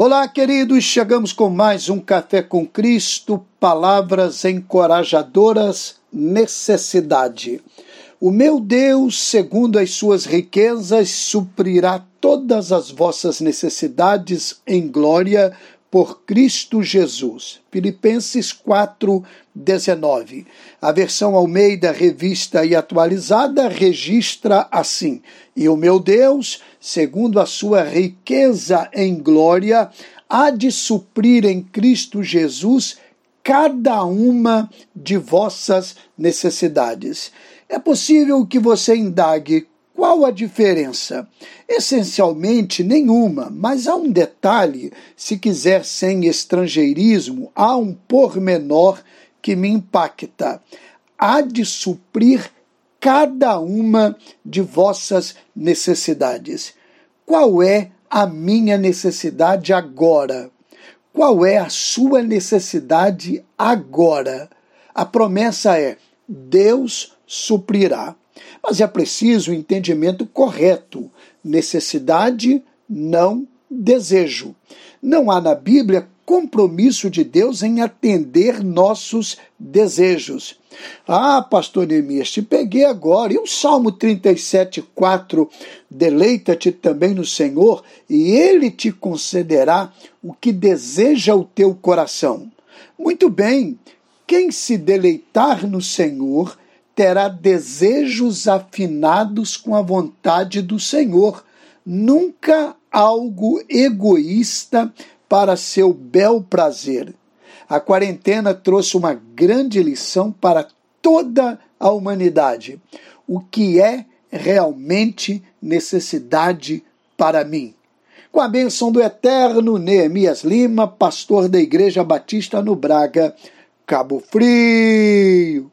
Olá, queridos, chegamos com mais um Café com Cristo, palavras encorajadoras, necessidade. O meu Deus, segundo as suas riquezas, suprirá todas as vossas necessidades em glória por Cristo Jesus. Filipenses 4, 19. A versão Almeida Revista e Atualizada registra assim: E o meu Deus, segundo a sua riqueza em glória, há de suprir em Cristo Jesus cada uma de vossas necessidades. É possível que você indague qual a diferença? Essencialmente nenhuma, mas há um detalhe, se quiser sem estrangeirismo, há um pormenor que me impacta. Há de suprir cada uma de vossas necessidades. Qual é a minha necessidade agora? Qual é a sua necessidade agora? A promessa é: Deus suprirá. Mas é preciso o entendimento correto. Necessidade, não desejo. Não há na Bíblia compromisso de Deus em atender nossos desejos. Ah, pastor Neemias, te peguei agora. E o Salmo 37, 4, deleita-te também no Senhor, e Ele te concederá o que deseja o teu coração. Muito bem, quem se deleitar no Senhor terá desejos afinados com a vontade do Senhor, nunca algo egoísta para seu bel prazer. A quarentena trouxe uma grande lição para toda a humanidade. O que é realmente necessidade para mim? Com a bênção do eterno Neemias Lima, pastor da Igreja Batista no Braga, Cabo Frio.